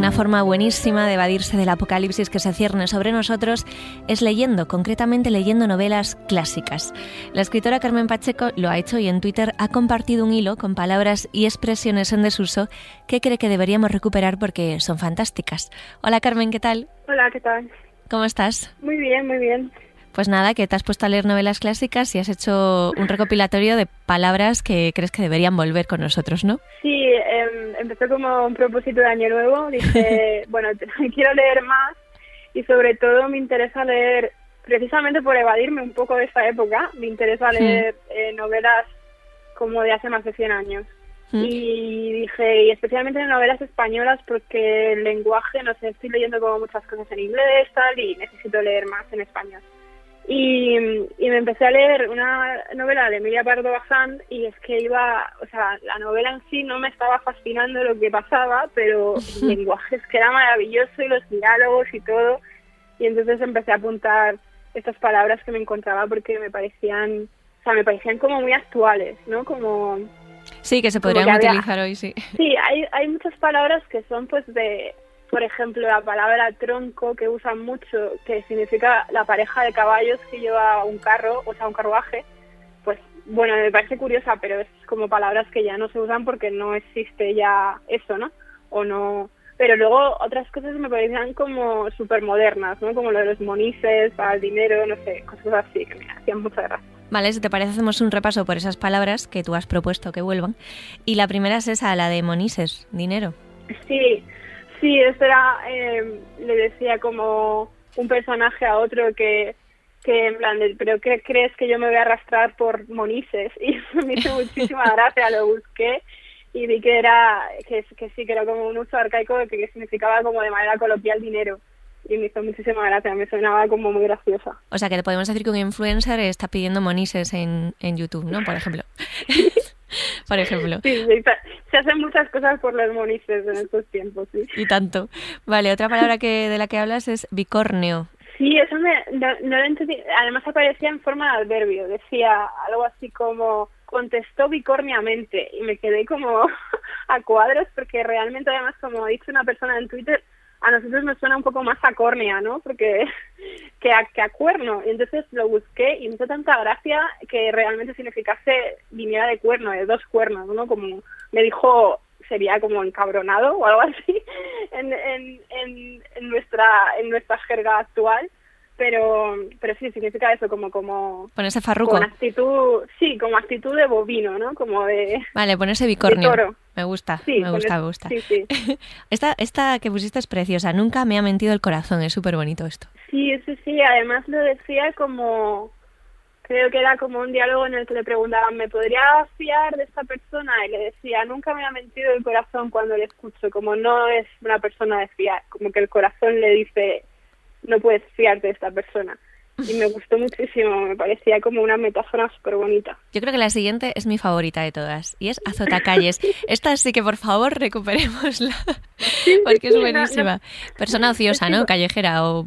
Una forma buenísima de evadirse del apocalipsis que se cierne sobre nosotros es leyendo, concretamente leyendo novelas clásicas. La escritora Carmen Pacheco lo ha hecho y en Twitter ha compartido un hilo con palabras y expresiones en desuso que cree que deberíamos recuperar porque son fantásticas. Hola Carmen, ¿qué tal? Hola, ¿qué tal? ¿Cómo estás? Muy bien, muy bien. Pues nada, que te has puesto a leer novelas clásicas y has hecho un recopilatorio de palabras que crees que deberían volver con nosotros, ¿no? Sí, eh, empezó como un propósito de año nuevo. Dije, bueno, quiero leer más y sobre todo me interesa leer, precisamente por evadirme un poco de esta época, me interesa leer eh, novelas como de hace más de 100 años. Y dije, y especialmente en novelas españolas, porque el lenguaje, no sé, estoy leyendo como muchas cosas en inglés, tal, y necesito leer más en español. Y, y, me empecé a leer una novela de Emilia Pardo Bazán y es que iba, o sea, la novela en sí no me estaba fascinando lo que pasaba, pero el lenguaje es que era maravilloso y los diálogos y todo. Y entonces empecé a apuntar estas palabras que me encontraba porque me parecían, o sea, me parecían como muy actuales, ¿no? Como... Sí, que se podrían utilizar hoy, sí. Sí, hay, hay muchas palabras que son pues de por ejemplo, la palabra tronco que usan mucho, que significa la pareja de caballos que lleva un carro, o sea, un carruaje, pues bueno, me parece curiosa, pero es como palabras que ya no se usan porque no existe ya eso, ¿no? O no... Pero luego otras cosas me parecían como súper modernas, ¿no? Como lo de los monices, para el dinero, no sé, cosas así, que me hacían mucha gracia. Vale, si te parece hacemos un repaso por esas palabras que tú has propuesto que vuelvan. Y la primera es esa, la de monises, dinero. Sí, Sí, esto era, eh, le decía como un personaje a otro que, que en plan, de, pero ¿qué crees que yo me voy a arrastrar por monices? Y me hizo muchísima gracia, lo busqué y vi que era, que, que sí, que era como un uso arcaico que, que significaba como de manera coloquial dinero y me hizo muchísima gracia, me sonaba como muy graciosa. O sea, que te podemos decir que un influencer está pidiendo monises en, en YouTube, ¿no? Por ejemplo. por ejemplo. Sí, se hacen muchas cosas por los monices en estos tiempos, sí. Y tanto. Vale, otra palabra que de la que hablas es bicorneo. Sí, eso me, no, no lo entendí. Además aparecía en forma de adverbio. Decía algo así como contestó bicorniamente y me quedé como a cuadros porque realmente además como ha dicho una persona en Twitter a nosotros nos suena un poco más a córnea, ¿no? Porque que a, que a cuerno. Y entonces lo busqué y me hizo tanta gracia que realmente significase viniera de cuerno, de dos cuernos, ¿no? Como me dijo, sería como encabronado o algo así en, en, en, nuestra en nuestra jerga actual pero pero sí significa eso como como ponerse farruco. con actitud sí como actitud de bovino no como de vale ponerse bicornio. me gusta sí, me gusta me gusta. sí, sí. esta esta que pusiste es preciosa nunca me ha mentido el corazón es súper bonito esto. Sí sí sí además lo decía como creo que era como un diálogo en el que le preguntaban me podría fiar de esta persona y le decía nunca me ha mentido el corazón cuando le escucho como no es una persona de fiar como que el corazón le dice no puedes fiarte de esta persona. Y me gustó muchísimo, me parecía como una metáfora súper bonita. Yo creo que la siguiente es mi favorita de todas, y es Azotacalles. Esta sí que por favor recuperémosla, porque es buenísima. Persona ociosa, ¿no? Callejera, o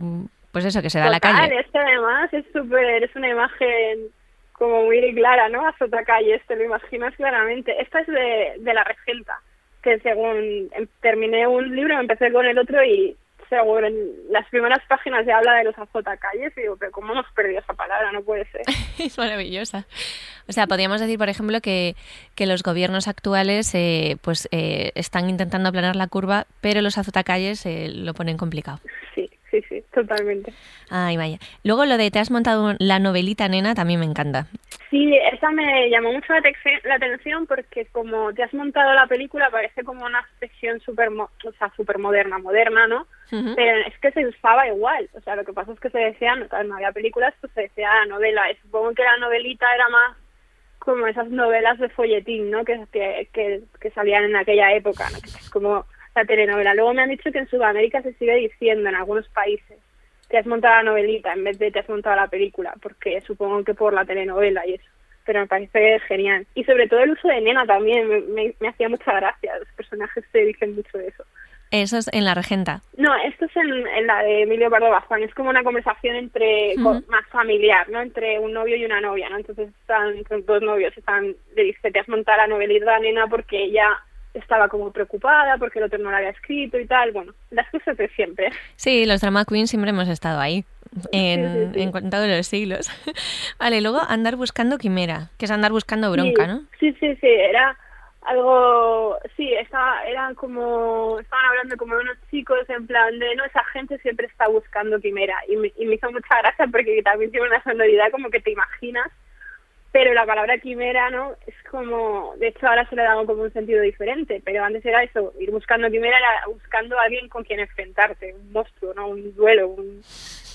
pues eso, que se da a la calle. Este además es súper, es una imagen como muy clara, ¿no? Azotacalles, te lo imaginas claramente. Esta es de, de La Regenta, que según em, terminé un libro, empecé con el otro y en las primeras páginas ya habla de los azotacalles y digo, pero ¿cómo hemos perdido esa palabra? No puede ser. es maravillosa. O sea, podríamos decir, por ejemplo, que, que los gobiernos actuales eh, pues eh, están intentando aplanar la curva, pero los azotacalles eh, lo ponen complicado. Sí, sí, sí, totalmente. Ay, vaya. Luego lo de te has montado la novelita, nena, también me encanta. Sí, esa me llamó mucho la, atención porque como te has montado la película parece como una expresión súper o sea, super moderna, moderna, ¿no? Pero es que se usaba igual. O sea, lo que pasa es que se decía, no, no había películas, pues se decía la novela. Y supongo que la novelita era más como esas novelas de folletín, ¿no? Que, que, que, salían en aquella época, ¿no? Que es como la telenovela. Luego me han dicho que en Sudamérica se sigue diciendo en algunos países te has montado la novelita en vez de te has montado la película, porque supongo que por la telenovela y eso. Pero me parece genial. Y sobre todo el uso de nena también, me, me, hacía mucha gracia. Los personajes se dicen mucho de eso. Eso es en La Regenta. No, esto es en, la de Emilio Pardo Bazán. Es como una conversación entre más familiar, ¿no? Entre un novio y una novia, ¿no? Entonces están dos novios, están le dice, te has montado la novelita nena porque ella estaba como preocupada porque el otro no la había escrito y tal. Bueno, las cosas de siempre. Sí, los drama queens siempre hemos estado ahí. En, en todos los siglos. vale, luego andar buscando quimera, que es andar buscando bronca, ¿no? Sí, sí, sí, era algo, sí, estaba, eran como, estaban hablando como de unos chicos en plan de, no, esa gente siempre está buscando quimera y me, y me hizo mucha gracia porque también tiene una sonoridad como que te imaginas pero la palabra quimera, ¿no? Es como, de hecho ahora se le da como un sentido diferente, pero antes era eso, ir buscando quimera era buscando a alguien con quien enfrentarte, un monstruo, ¿no? Un duelo, un...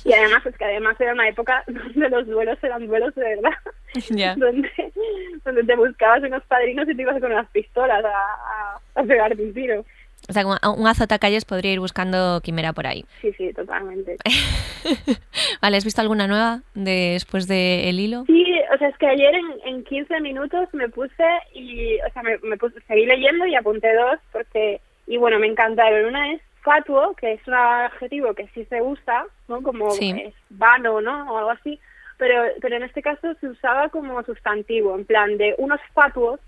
y además es que además era una época donde los duelos eran duelos de verdad, donde, donde te buscabas unos padrinos y te ibas con unas pistolas a, a, a pegarte un tiro. O sea, un azotacalles podría ir buscando quimera por ahí. Sí, sí, totalmente. vale, ¿has visto alguna nueva después de El Hilo? Sí, o sea, es que ayer en, en 15 minutos me puse y, o sea, me, me puse, seguí leyendo y apunté dos porque, y bueno, me encantaron. Una es fatuo, que es un adjetivo que sí se usa, ¿no? Como es vano, ¿no? O algo así. Pero, pero en este caso se usaba como sustantivo, en plan de unos fatuos,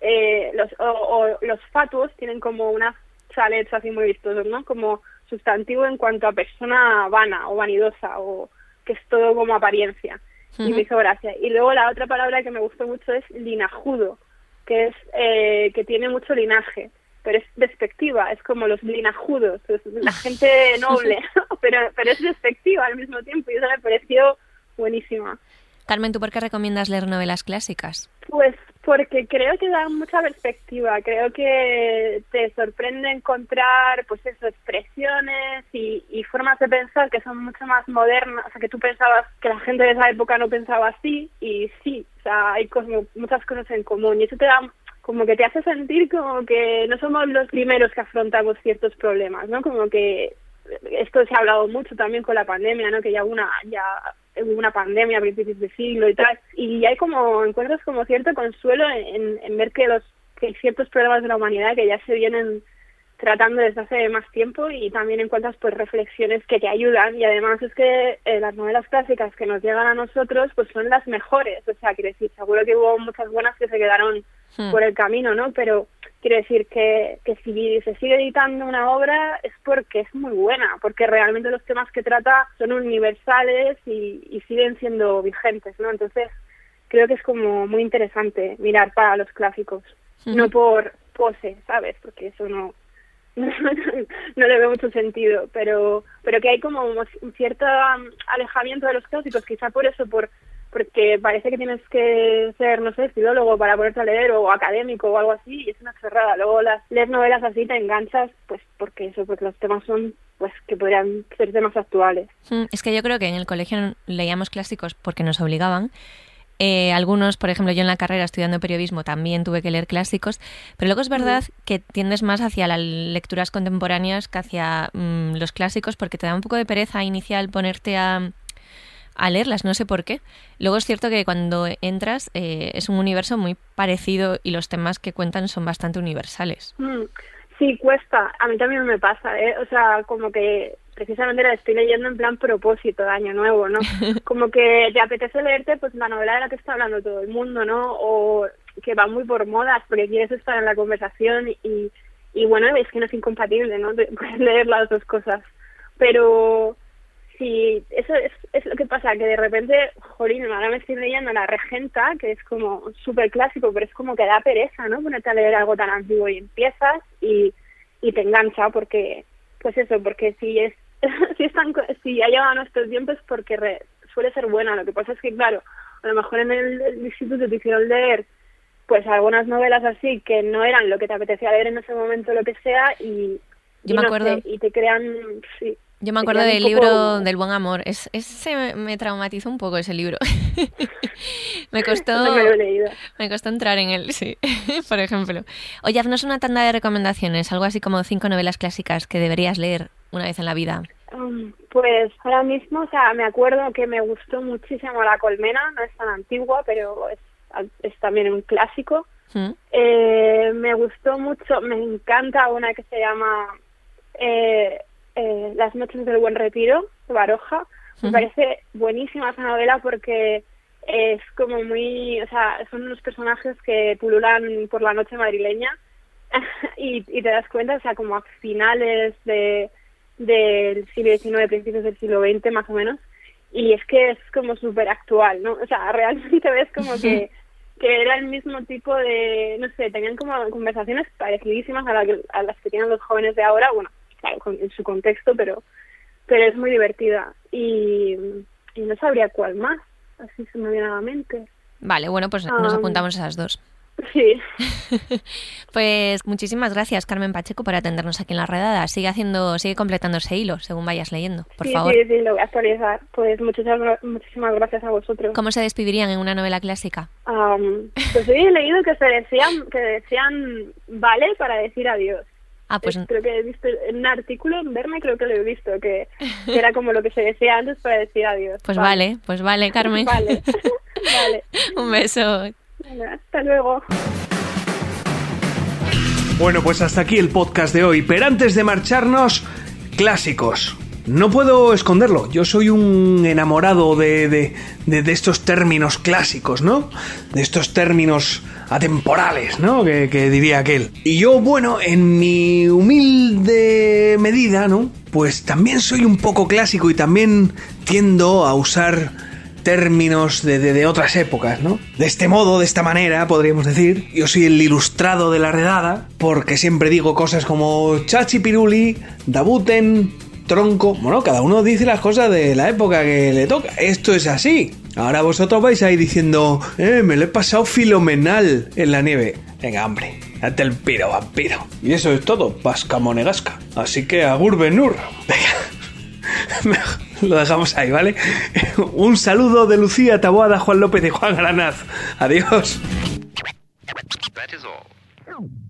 eh, los, o, o los fatuos tienen como unas chalets así muy vistosos, ¿no? Como sustantivo en cuanto a persona vana o vanidosa o que es todo como apariencia. Y me hizo gracia. Y luego la otra palabra que me gustó mucho es linajudo, que es eh, que tiene mucho linaje, pero es despectiva, es como los linajudos, es la gente noble, pero, pero es despectiva al mismo tiempo y eso me pareció buenísima. Carmen, ¿tú por qué recomiendas leer novelas clásicas? Pues porque creo que da mucha perspectiva, creo que te sorprende encontrar pues eso, expresiones y, y, formas de pensar que son mucho más modernas, o sea que tú pensabas que la gente de esa época no pensaba así y sí, o sea hay cosas, muchas cosas en común y eso te da como que te hace sentir como que no somos los primeros que afrontamos ciertos problemas, ¿no? Como que esto se ha hablado mucho también con la pandemia, ¿no? Que ya una ya hubo una pandemia a principios de siglo y tal, y hay como, encuentras como cierto consuelo en, en ver que los que hay ciertos problemas de la humanidad que ya se vienen tratando desde hace más tiempo y también encuentras pues reflexiones que te ayudan y además es que eh, las novelas clásicas que nos llegan a nosotros pues son las mejores, o sea, quiero decir, seguro que hubo muchas buenas que se quedaron hmm. por el camino, ¿no? Pero quiero decir que, que si se sigue editando una obra es porque es muy buena, porque realmente los temas que trata son universales y, y siguen siendo vigentes, ¿no? Entonces creo que es como muy interesante mirar para los clásicos, no por pose, ¿sabes? Porque eso no no le veo mucho sentido, pero pero que hay como un cierto alejamiento de los clásicos, quizá por eso, por porque parece que tienes que ser, no sé, filólogo para ponerte a leer o académico o algo así, y es una cerrada. Luego las lees novelas así te enganchas, pues porque eso, porque los temas son, pues que podrían ser temas actuales. Mm, es que yo creo que en el colegio leíamos clásicos porque nos obligaban, eh, algunos, por ejemplo, yo en la carrera estudiando periodismo también tuve que leer clásicos, pero luego es verdad que tiendes más hacia las lecturas contemporáneas que hacia mm, los clásicos porque te da un poco de pereza inicial ponerte a, a leerlas, no sé por qué. Luego es cierto que cuando entras eh, es un universo muy parecido y los temas que cuentan son bastante universales. Mm, sí, cuesta. A mí también me pasa, ¿eh? O sea, como que precisamente la estoy leyendo en plan propósito de año nuevo, ¿no? Como que te apetece leerte pues la novela de la que está hablando todo el mundo, ¿no? O que va muy por modas porque quieres estar en la conversación y, y bueno, es que no es incompatible, ¿no? Puedes leer las dos cosas. Pero sí, eso es, es lo que pasa, que de repente, jolín, ahora me estoy leyendo La Regenta, que es como súper clásico, pero es como que da pereza, ¿no? Ponerte a leer algo tan antiguo y empiezas y, y te engancha porque, pues eso, porque si es si, están, si ha llegado a nuestros tiempos porque suele ser buena. Lo que pasa es que, claro, a lo mejor en el, instituto te hicieron leer pues algunas novelas así que no eran lo que te apetecía leer en ese momento, lo que sea, y, Yo me acuerdo. y te crean, sí, yo me acuerdo del libro del buen amor. Es, ese me traumatizó un poco ese libro. me costó. me, costó entrar en él, sí. Por ejemplo. Oye, haznos una tanda de recomendaciones, algo así como cinco novelas clásicas que deberías leer una vez en la vida. Um, pues ahora mismo, o sea, me acuerdo que me gustó muchísimo La Colmena, no es tan antigua, pero es, es también un clásico. ¿Mm? Eh, me gustó mucho, me encanta una que se llama eh, eh, Las noches del buen retiro, de Baroja. Me parece buenísima esa novela porque es como muy, o sea, son unos personajes que pululan por la noche madrileña y, y te das cuenta, o sea, como a finales de del siglo XIX, principios del siglo XX más o menos, y es que es como súper actual, ¿no? O sea, realmente ves como que, que era el mismo tipo de, no sé, tenían como conversaciones parecidísimas a, la que- a las que tienen los jóvenes de ahora, bueno, claro, con- en su contexto, pero pero es muy divertida y, y no sabría cuál más, así se me viene a la mente. Vale, bueno, pues nos apuntamos a esas dos. Sí, Pues muchísimas gracias, Carmen Pacheco, por atendernos aquí en la redada. Sigue haciendo, sigue completando ese hilo según vayas leyendo, por sí, favor. sí, sí, lo voy a actualizar. Pues muchísimas, muchísimas gracias a vosotros. ¿Cómo se despedirían en una novela clásica? Am, pues he leído que se decían que decían vale para decir adiós. Ah, pues Eh, creo que he visto en un artículo en Verme creo que lo he visto que, que era como lo que se decía antes para decir adiós. Pues vale, pues vale, Carmen. Vale. vale. Un beso. Hasta luego. Bueno, pues hasta aquí el podcast de hoy. Pero antes de marcharnos, clásicos. No puedo esconderlo, yo soy un enamorado de, de, de- de estos términos clásicos, ¿no? De estos términos atemporales, ¿no? Que, diría aquel. Y yo, bueno, en mi humilde medida, ¿no? Pues también soy un poco clásico y también tiendo a usar términos de, de- de otras épocas, ¿no? De este modo, de esta manera, podríamos decir, yo soy el ilustrado de la redada, porque siempre digo cosas como chachi piruli, dabuten, tronco, bueno, cada uno dice las cosas de la época que le toca, esto es así. Ahora vosotros vais ahí diciendo, eh, me lo he pasado filomenal en la nieve. Venga, hombre, date el piro, vampiro. Y eso es todo, pasca monegasca. Así que agur benur. Venga. Lo dejamos ahí, ¿vale? Un saludo de Lucía Taboada, Juan López y Juan Granaz. Adiós.